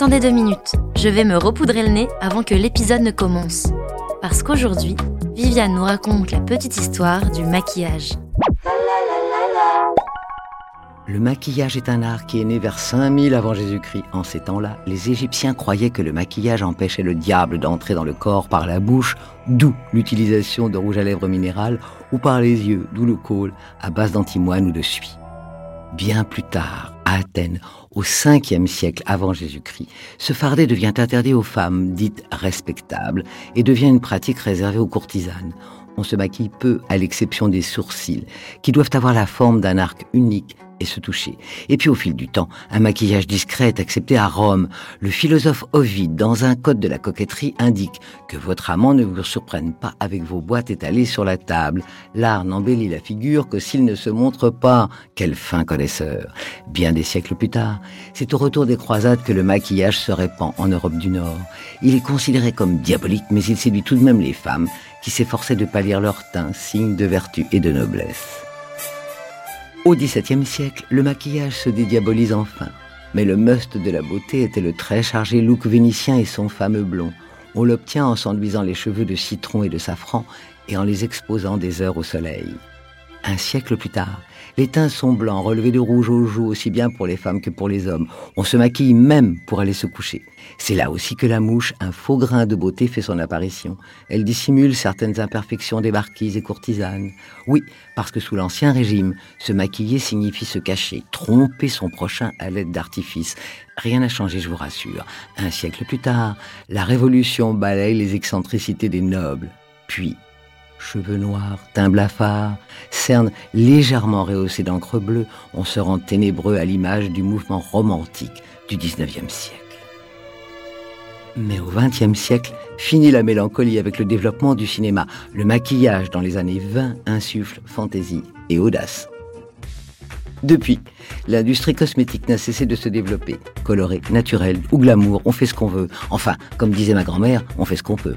Attendez deux minutes, je vais me repoudrer le nez avant que l'épisode ne commence. Parce qu'aujourd'hui, Viviane nous raconte la petite histoire du maquillage. Le maquillage est un art qui est né vers 5000 avant Jésus-Christ. En ces temps-là, les Égyptiens croyaient que le maquillage empêchait le diable d'entrer dans le corps par la bouche, d'où l'utilisation de rouge à lèvres minéral, ou par les yeux, d'où le col, à base d'antimoine ou de suie. Bien plus tard, à Athènes, au 5e siècle avant Jésus-Christ, ce fardet devient interdit aux femmes dites respectables et devient une pratique réservée aux courtisanes. On se maquille peu à l'exception des sourcils, qui doivent avoir la forme d'un arc unique et se toucher. Et puis au fil du temps, un maquillage discret est accepté à Rome. Le philosophe Ovide, dans un code de la coquetterie, indique que votre amant ne vous surprenne pas avec vos boîtes étalées sur la table. L'art n'embellit la figure que s'il ne se montre pas. Quel fin connaisseur. Bien des siècles plus tard, c'est au retour des croisades que le maquillage se répand en Europe du Nord. Il est considéré comme diabolique, mais il séduit tout de même les femmes qui s'efforçaient de pâlir leur teint, signe de vertu et de noblesse. Au XVIIe siècle, le maquillage se dédiabolise enfin. Mais le must de la beauté était le très chargé look vénitien et son fameux blond. On l'obtient en s'enduisant les cheveux de citron et de safran et en les exposant des heures au soleil. Un siècle plus tard, les teints sont blancs, relevés de rouge aux joues, aussi bien pour les femmes que pour les hommes. On se maquille même pour aller se coucher. C'est là aussi que la mouche, un faux grain de beauté, fait son apparition. Elle dissimule certaines imperfections des marquises et courtisanes. Oui, parce que sous l'Ancien Régime, se maquiller signifie se cacher, tromper son prochain à l'aide d'artifices. Rien n'a changé, je vous rassure. Un siècle plus tard, la Révolution balaye les excentricités des nobles. Puis, cheveux noirs, teint blafard, cernes légèrement rehaussées d'encre bleue, on se rend ténébreux à l'image du mouvement romantique du XIXe siècle. Mais au XXe siècle, finit la mélancolie avec le développement du cinéma. Le maquillage dans les années 20 insuffle fantaisie et audace. Depuis, l'industrie cosmétique n'a cessé de se développer. Coloré, naturel ou glamour, on fait ce qu'on veut. Enfin, comme disait ma grand-mère, on fait ce qu'on peut.